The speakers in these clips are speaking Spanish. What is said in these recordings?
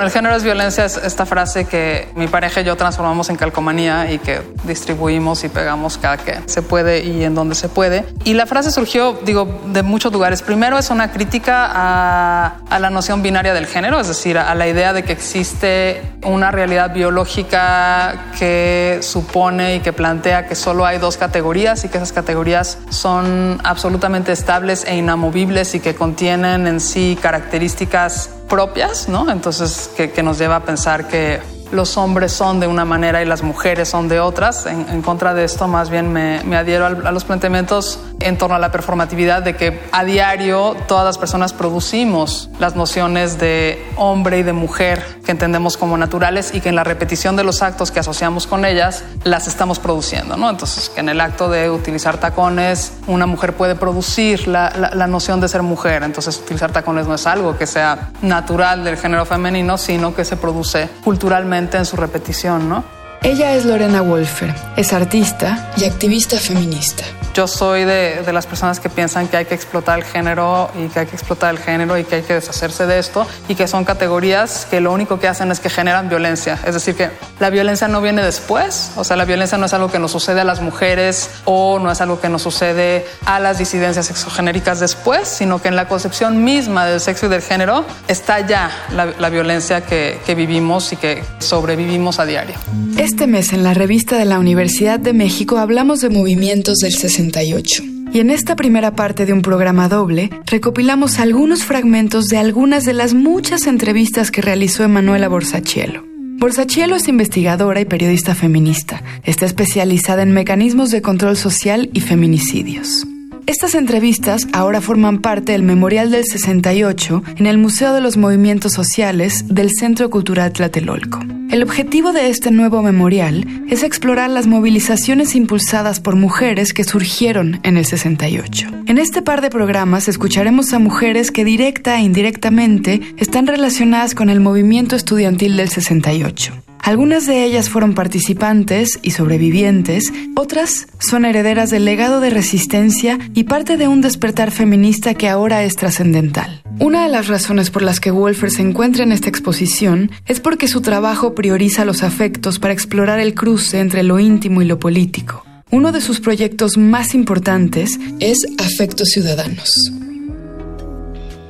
El género es violencia es esta frase que mi pareja y yo transformamos en calcomanía y que distribuimos y pegamos cada que se puede y en donde se puede. Y la frase surgió, digo, de muchos lugares. Primero es una crítica a, a la noción binaria del género, es decir, a la idea de que existe una realidad biológica que supone y que plantea que solo hay dos categorías y que esas categorías son absolutamente estables e inamovibles y que contienen en sí características propias, ¿no? Entonces, que, nos lleva a pensar que los hombres son de una manera y las mujeres son de otras. En, contra de esto, más bien me, adhiero a, los planteamientos en torno a la performatividad de que a diario todas las personas producimos las nociones de hombre y de mujer que entendemos como naturales y que en la repetición de los actos que asociamos con ellas las estamos produciendo. ¿no? Entonces, que en el acto de utilizar tacones, una mujer puede producir la, la noción de ser mujer. Entonces, utilizar tacones no es algo que sea natural del género femenino, sino que se produce culturalmente en su repetición, ¿no? Ella es Lorena Wolfer, es artista y activista feminista. Yo soy de, de, las personas que piensan que hay que explotar el género y que hay que explotar el género y que hay que deshacerse de esto y que son categorías que lo único que hacen es que generan violencia. Es decir, que la violencia no viene después, o sea, la violencia no es algo que nos sucede a las mujeres o no es algo que nos sucede a las disidencias sexogenéricas después, sino que en la concepción misma del sexo y del género está ya la, la violencia que, que vivimos y que sobrevivimos a diario. Este mes en la revista de la Universidad de México hablamos de movimientos del 60 y en esta primera parte de un programa doble, recopilamos algunos fragmentos de algunas de las muchas entrevistas que realizó Emanuela Borsachielo. Borsachielo es investigadora y periodista feminista. Está especializada en mecanismos de control social y feminicidios. Estas entrevistas ahora forman parte del Memorial del 68 en el Museo de los Movimientos Sociales del Centro Cultural Tlatelolco. El objetivo de este nuevo memorial es explorar las movilizaciones impulsadas por mujeres que surgieron en el 68. En este par de programas escucharemos a mujeres que directa e indirectamente están relacionadas con el movimiento estudiantil del 68. Algunas de ellas fueron participantes y sobrevivientes, otras son herederas del legado de resistencia y parte de un despertar feminista que ahora es trascendental. Una de las razones por las que Wolfer se encuentra en esta exposición es porque su trabajo prioriza los afectos para explorar el cruce entre lo íntimo y lo político. Uno de sus proyectos más importantes es Afectos Ciudadanos.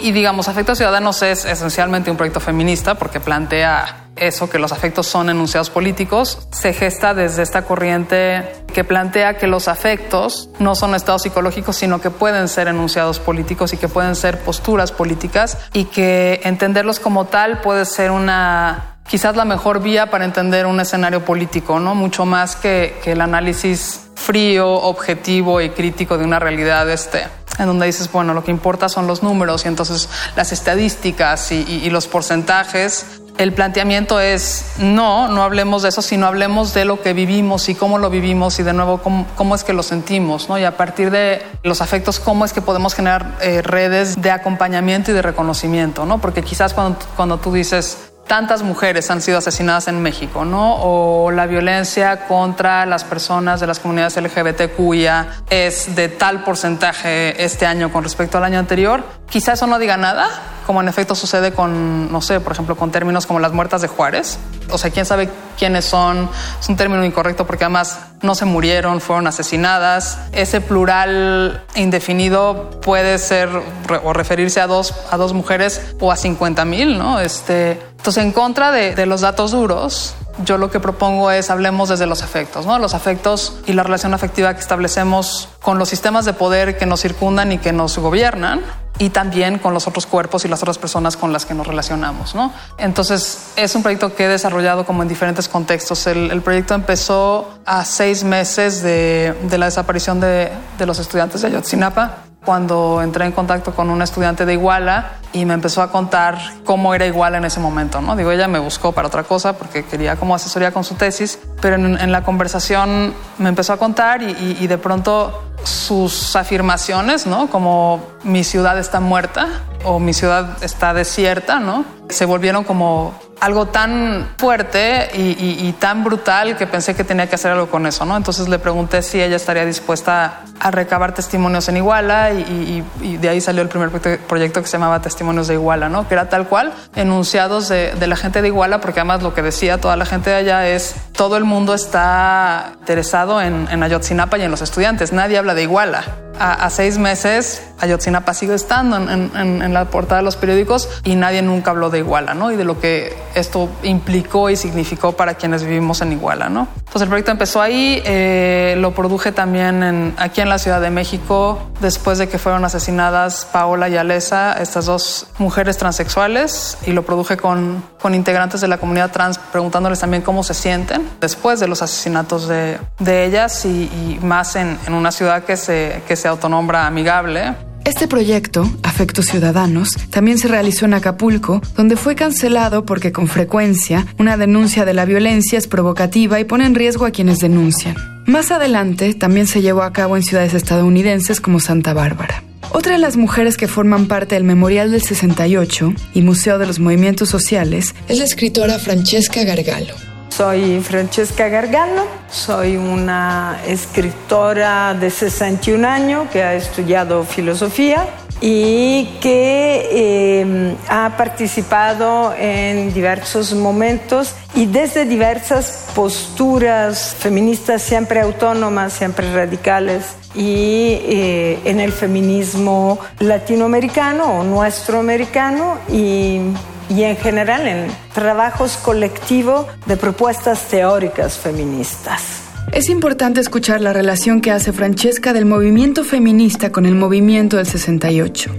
Y digamos, Afectos Ciudadanos es esencialmente un proyecto feminista porque plantea eso, que los afectos son enunciados políticos, se gesta desde esta corriente que plantea que los afectos no son estados psicológicos, sino que pueden ser enunciados políticos y que pueden ser posturas políticas y que entenderlos como tal puede ser una quizás la mejor vía para entender un escenario político, ¿no? Mucho más que, que el análisis frío, objetivo y crítico de una realidad este, en donde dices, bueno, lo que importa son los números y entonces las estadísticas y, y, y los porcentajes el planteamiento es no, no hablemos de eso, sino hablemos de lo que vivimos y cómo lo vivimos y de nuevo cómo, es que lo sentimos, ¿no? Y a partir de los afectos, cómo es que podemos generar eh, redes de acompañamiento y de reconocimiento, ¿no? Porque quizás cuando, cuando tú dices tantas mujeres han sido asesinadas en México, ¿no? O la violencia contra las personas de las comunidades LGBTQIA es de tal porcentaje este año con respecto al año anterior. Quizás eso no diga nada, como en efecto sucede con, no sé, por ejemplo, con términos como las muertas de Juárez. O sea, quién sabe quiénes son. Es un término incorrecto porque además no se murieron, fueron asesinadas. Ese plural indefinido puede ser o referirse a dos, a dos mujeres o a 50 mil, ¿no? Este, entonces, en contra de, de los datos duros, yo lo que propongo es hablemos desde los afectos, ¿no? Los afectos y la relación afectiva que establecemos con los sistemas de poder que nos circundan y que nos gobiernan y también con los otros cuerpos y las otras personas con las que nos relacionamos. ¿no? Entonces, es un proyecto que he desarrollado como en diferentes contextos. El, el proyecto empezó a seis meses de, de la desaparición de, de, los estudiantes de Ayotzinapa, cuando entré en contacto con un estudiante de Iguala y me empezó a contar cómo era Iguala en ese momento. ¿no? Digo, ella me buscó para otra cosa porque quería como asesoría con su tesis, pero en, en la conversación me empezó a contar y, y, y de pronto sus afirmaciones, ¿no? Como mi ciudad está muerta o mi ciudad está desierta, ¿no? Se volvieron como algo tan fuerte y, tan brutal que pensé que tenía que hacer algo con eso, ¿no? Entonces le pregunté si ella estaría dispuesta a recabar testimonios en Iguala y, de ahí salió el primer proyecto que se llamaba Testimonios de Iguala, ¿no? Que era tal cual, enunciados de, la gente de Iguala, porque además lo que decía toda la gente de allá es todo el mundo está interesado en, en Ayotzinapa y en los estudiantes, nadie habla de Iguala a, seis meses Ayotzinapa sigue estando en, la portada de los periódicos y nadie nunca habló de Iguala, ¿no? Y de lo que esto implicó y significó para quienes vivimos en Iguala, ¿no? Entonces el proyecto empezó ahí, eh, lo produje también aquí en la Ciudad de México después de que fueron asesinadas Paola y Alesa, estas dos mujeres transexuales, y lo produje con, con integrantes de la comunidad trans preguntándoles también cómo se sienten después de los asesinatos de, de ellas y, más en, en, una ciudad que se, que se autonombra amigable. Este proyecto, Afectos Ciudadanos, también se realizó en Acapulco, donde fue cancelado porque con frecuencia una denuncia de la violencia es provocativa y pone en riesgo a quienes denuncian. Más adelante también se llevó a cabo en ciudades estadounidenses como Santa Bárbara. Otra de las mujeres que forman parte del Memorial del 68 y Museo de los Movimientos Sociales es la escritora Francesca Gargalo. Soy Francesca Gargano, soy una escritora de 61 años que ha estudiado filosofía y que em, ha participado en diversos momentos y desde diversas posturas feministas siempre autónomas, siempre radicales y eh, en el feminismo latinoamericano o nuestro americano y y en general en trabajos colectivos de propuestas teóricas feministas. Es importante escuchar la relación que hace Francesca del movimiento feminista con el movimiento del 68.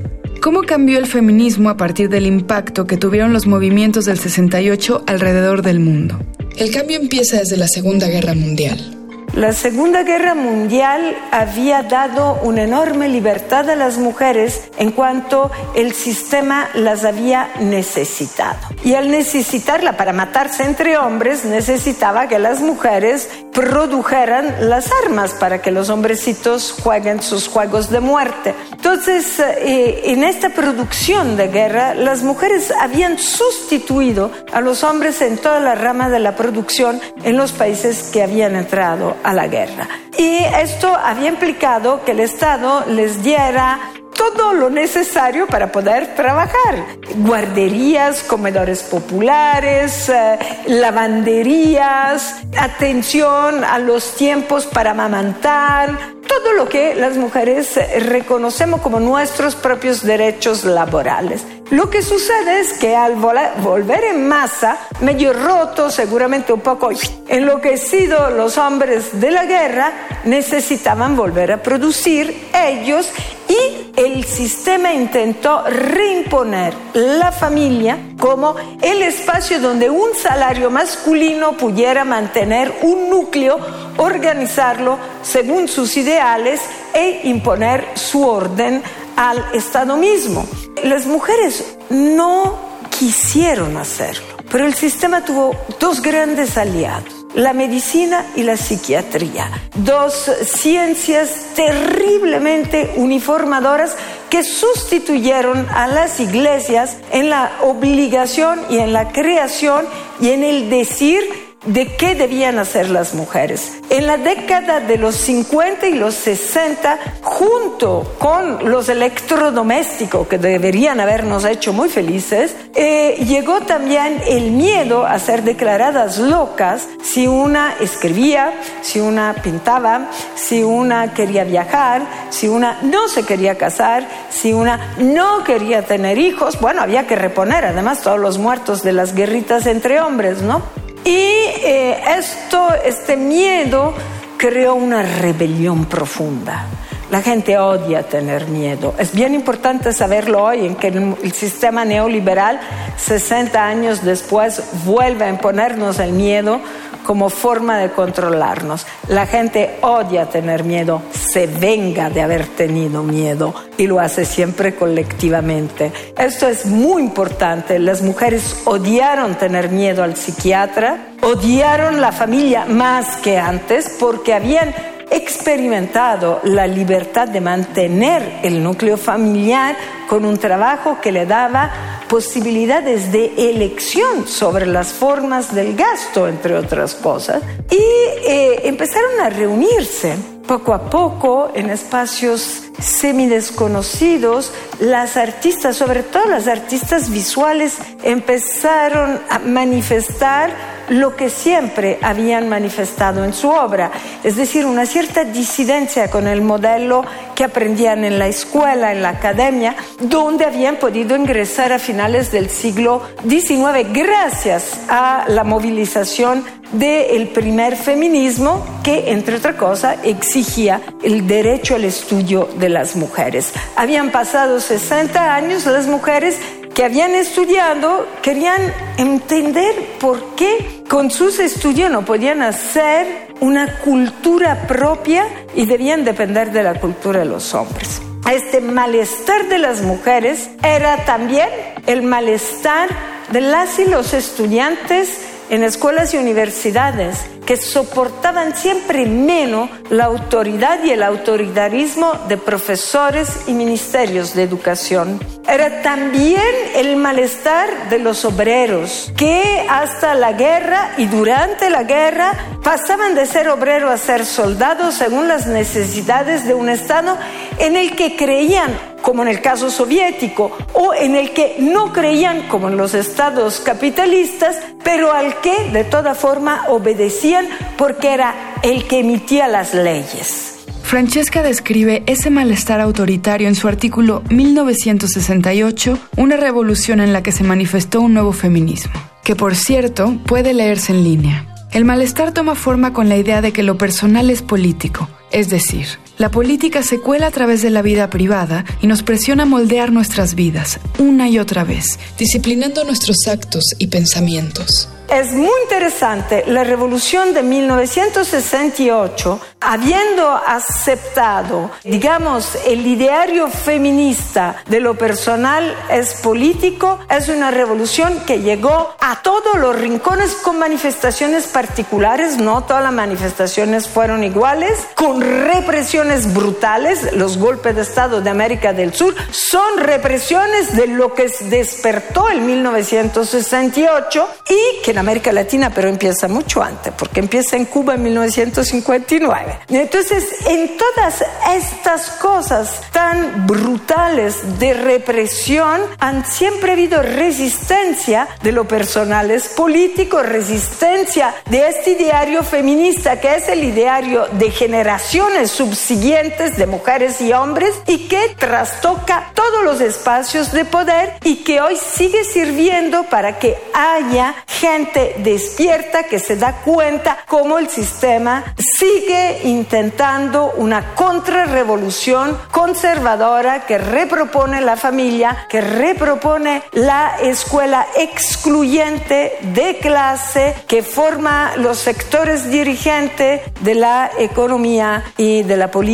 ¿Cómo cambió el feminismo a partir del impacto que tuvieron los movimientos del 68 alrededor del mundo? El cambio empieza desde la Segunda Guerra Mundial. La Segunda Guerra Mundial había dado una enorme libertad a las mujeres en cuanto el sistema las había necesitado. Y al necesitarla para matarse entre hombres, necesitaba que las mujeres produjeran las armas para que los hombrecitos jueguen sus juegos de muerte. Entonces, eh, en esta producción de guerra, las mujeres habían sustituido a los hombres en toda la rama de la producción en los países que habían entrado a la guerra. Y esto había implicado que el Estado les diera todo lo necesario para poder trabajar. Guarderías, comedores populares, eh, lavanderías, atención a los tiempos para amamantar, todo lo que las mujeres reconocemos como nuestros propios derechos laborales. Lo que sucede es que al volver en masa, medio roto, seguramente un poco enloquecido los hombres de la guerra, necesitaban volver a producir ellos y el sistema intentó reimponer la familia como el espacio donde un salario masculino pudiera mantener un núcleo, organizarlo según sus ideales e imponer su orden al Estado mismo. Las mujeres no quisieron hacerlo, pero el sistema tuvo dos grandes aliados la medicina y la psiquiatría, dos ciencias terriblemente uniformadoras que sustituyeron a las iglesias en la obligación y en la creación y en el decir de qué debían hacer las mujeres. En la década de los 50 y los 60, junto con los electrodomésticos que deberían habernos hecho muy felices, eh, llegó también el miedo a ser declaradas locas si una escribía, si una pintaba, si una quería viajar, si una no se quería casar, si una no quería tener hijos. Bueno, había que reponer además todos los muertos de las guerritas entre hombres, ¿no? Y eh, esto, este miedo creó una rebelión profunda. La gente odia tener miedo. Es bien importante saberlo hoy, en que el, sistema neoliberal, 60 años después, vuelve a imponernos el miedo como forma de controlarnos. La gente odia tener miedo, se venga de haber tenido miedo y lo hace siempre colectivamente. Esto es muy importante. Las mujeres odiaron tener miedo al psiquiatra, odiaron la familia más que antes porque habían experimentado la libertad de mantener el núcleo familiar con un trabajo que le daba posibilidades de elección sobre las formas del gasto, entre otras cosas, y eh, empezaron a reunirse poco a poco en espacios semidesconocidos, las artistas, sobre todo las artistas visuales, empezaron a manifestar lo que siempre habían manifestado en su obra, es decir, una cierta disidencia con el modelo que aprendían en la escuela, en la academia, donde habían podido ingresar a finales del siglo XIX gracias a la movilización del primer feminismo que, entre otra cosa, exigía el derecho al estudio de las mujeres. Habían pasado 60 años, las mujeres que habían estudiado querían entender por qué con sus estudios no podían hacer una cultura propia y debían depender de la cultura de los hombres. Este malestar de las mujeres era también el malestar de las y los estudiantes en escuelas y universidades que soportaban siempre menos la autoridad y el autoritarismo de profesores y ministerios de educación. Era también el malestar de los obreros que hasta la guerra y durante la guerra pasaban de ser obrero a ser soldado según las necesidades de un Estado en el que creían como en el caso soviético, o en el que no creían, como en los estados capitalistas, pero al que de toda forma obedecían porque era el que emitía las leyes. Francesca describe ese malestar autoritario en su artículo 1968, una revolución en la que se manifestó un nuevo feminismo, que por cierto puede leerse en línea. El malestar toma forma con la idea de que lo personal es político, es decir, la política se cuela a través de la vida privada y nos presiona a moldear nuestras vidas una y otra vez, disciplinando nuestros actos y pensamientos. Es muy interesante la revolución de 1968, habiendo aceptado, digamos, el ideario feminista de lo personal es político, es una revolución que llegó a todos los rincones con manifestaciones particulares, no todas las manifestaciones fueron iguales, con represiones brutales, los golpes de Estado de América del Sur son represiones de lo que despertó en 1968 y que América Latina, pero empieza mucho antes, porque empieza en Cuba en 1959. Entonces, en todas estas cosas tan brutales de represión, han siempre habido resistencia de lo personal es político, resistencia de este ideario feminista, que es el ideario de generaciones subsiguientes de mujeres y hombres y que trastoca todos los espacios de poder y que hoy sigue sirviendo para que haya gente despierta que se da cuenta cómo el sistema sigue intentando una contrarrevolución conservadora que repropone la familia, que repropone la escuela excluyente de clase, que forma los sectores dirigentes de la economía y de la política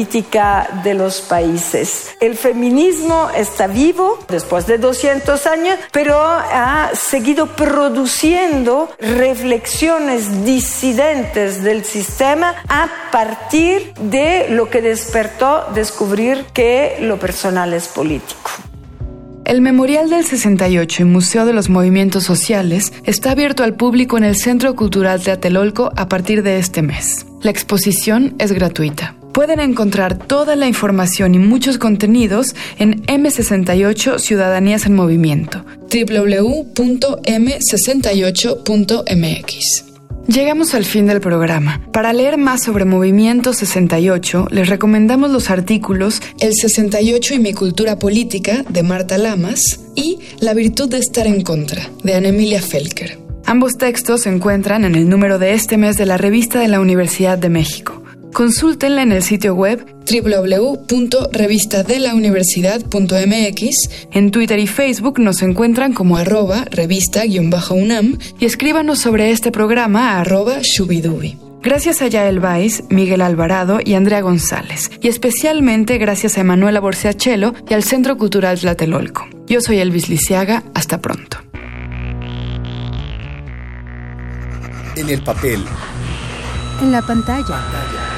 de los países. El feminismo está vivo después de 200 años, pero ha seguido produciendo reflexiones disidentes del sistema a partir de lo que despertó descubrir que lo personal es político. El Memorial del 68 y Museo de los Movimientos Sociales está abierto al público en el Centro Cultural Tlatelolco a partir de este mes. La exposición es gratuita. Pueden encontrar toda la información y muchos contenidos en M68 Ciudadanías en Movimiento, www.m68.mx. Llegamos al fin del programa. Para leer más sobre Movimiento 68, les recomendamos los artículos El 68 y mi cultura política de Marta Lamas y La virtud de estar en contra de Ana Emilia Felker. Ambos textos se encuentran en el número de este mes de la revista de la Universidad de México. Consúltenla en el sitio web www.revistadelauniversidad.mx. En Twitter y Facebook nos encuentran como arroba revista-unam y escríbanos sobre este programa a arroba shubidubi. Gracias a Yael Vais, Miguel Alvarado y Andrea González, y especialmente gracias a Emanuela Borciachelo y al Centro Cultural Tlatelolco. Yo soy Elvis Lisiaga, hasta pronto. En el papel. En la pantalla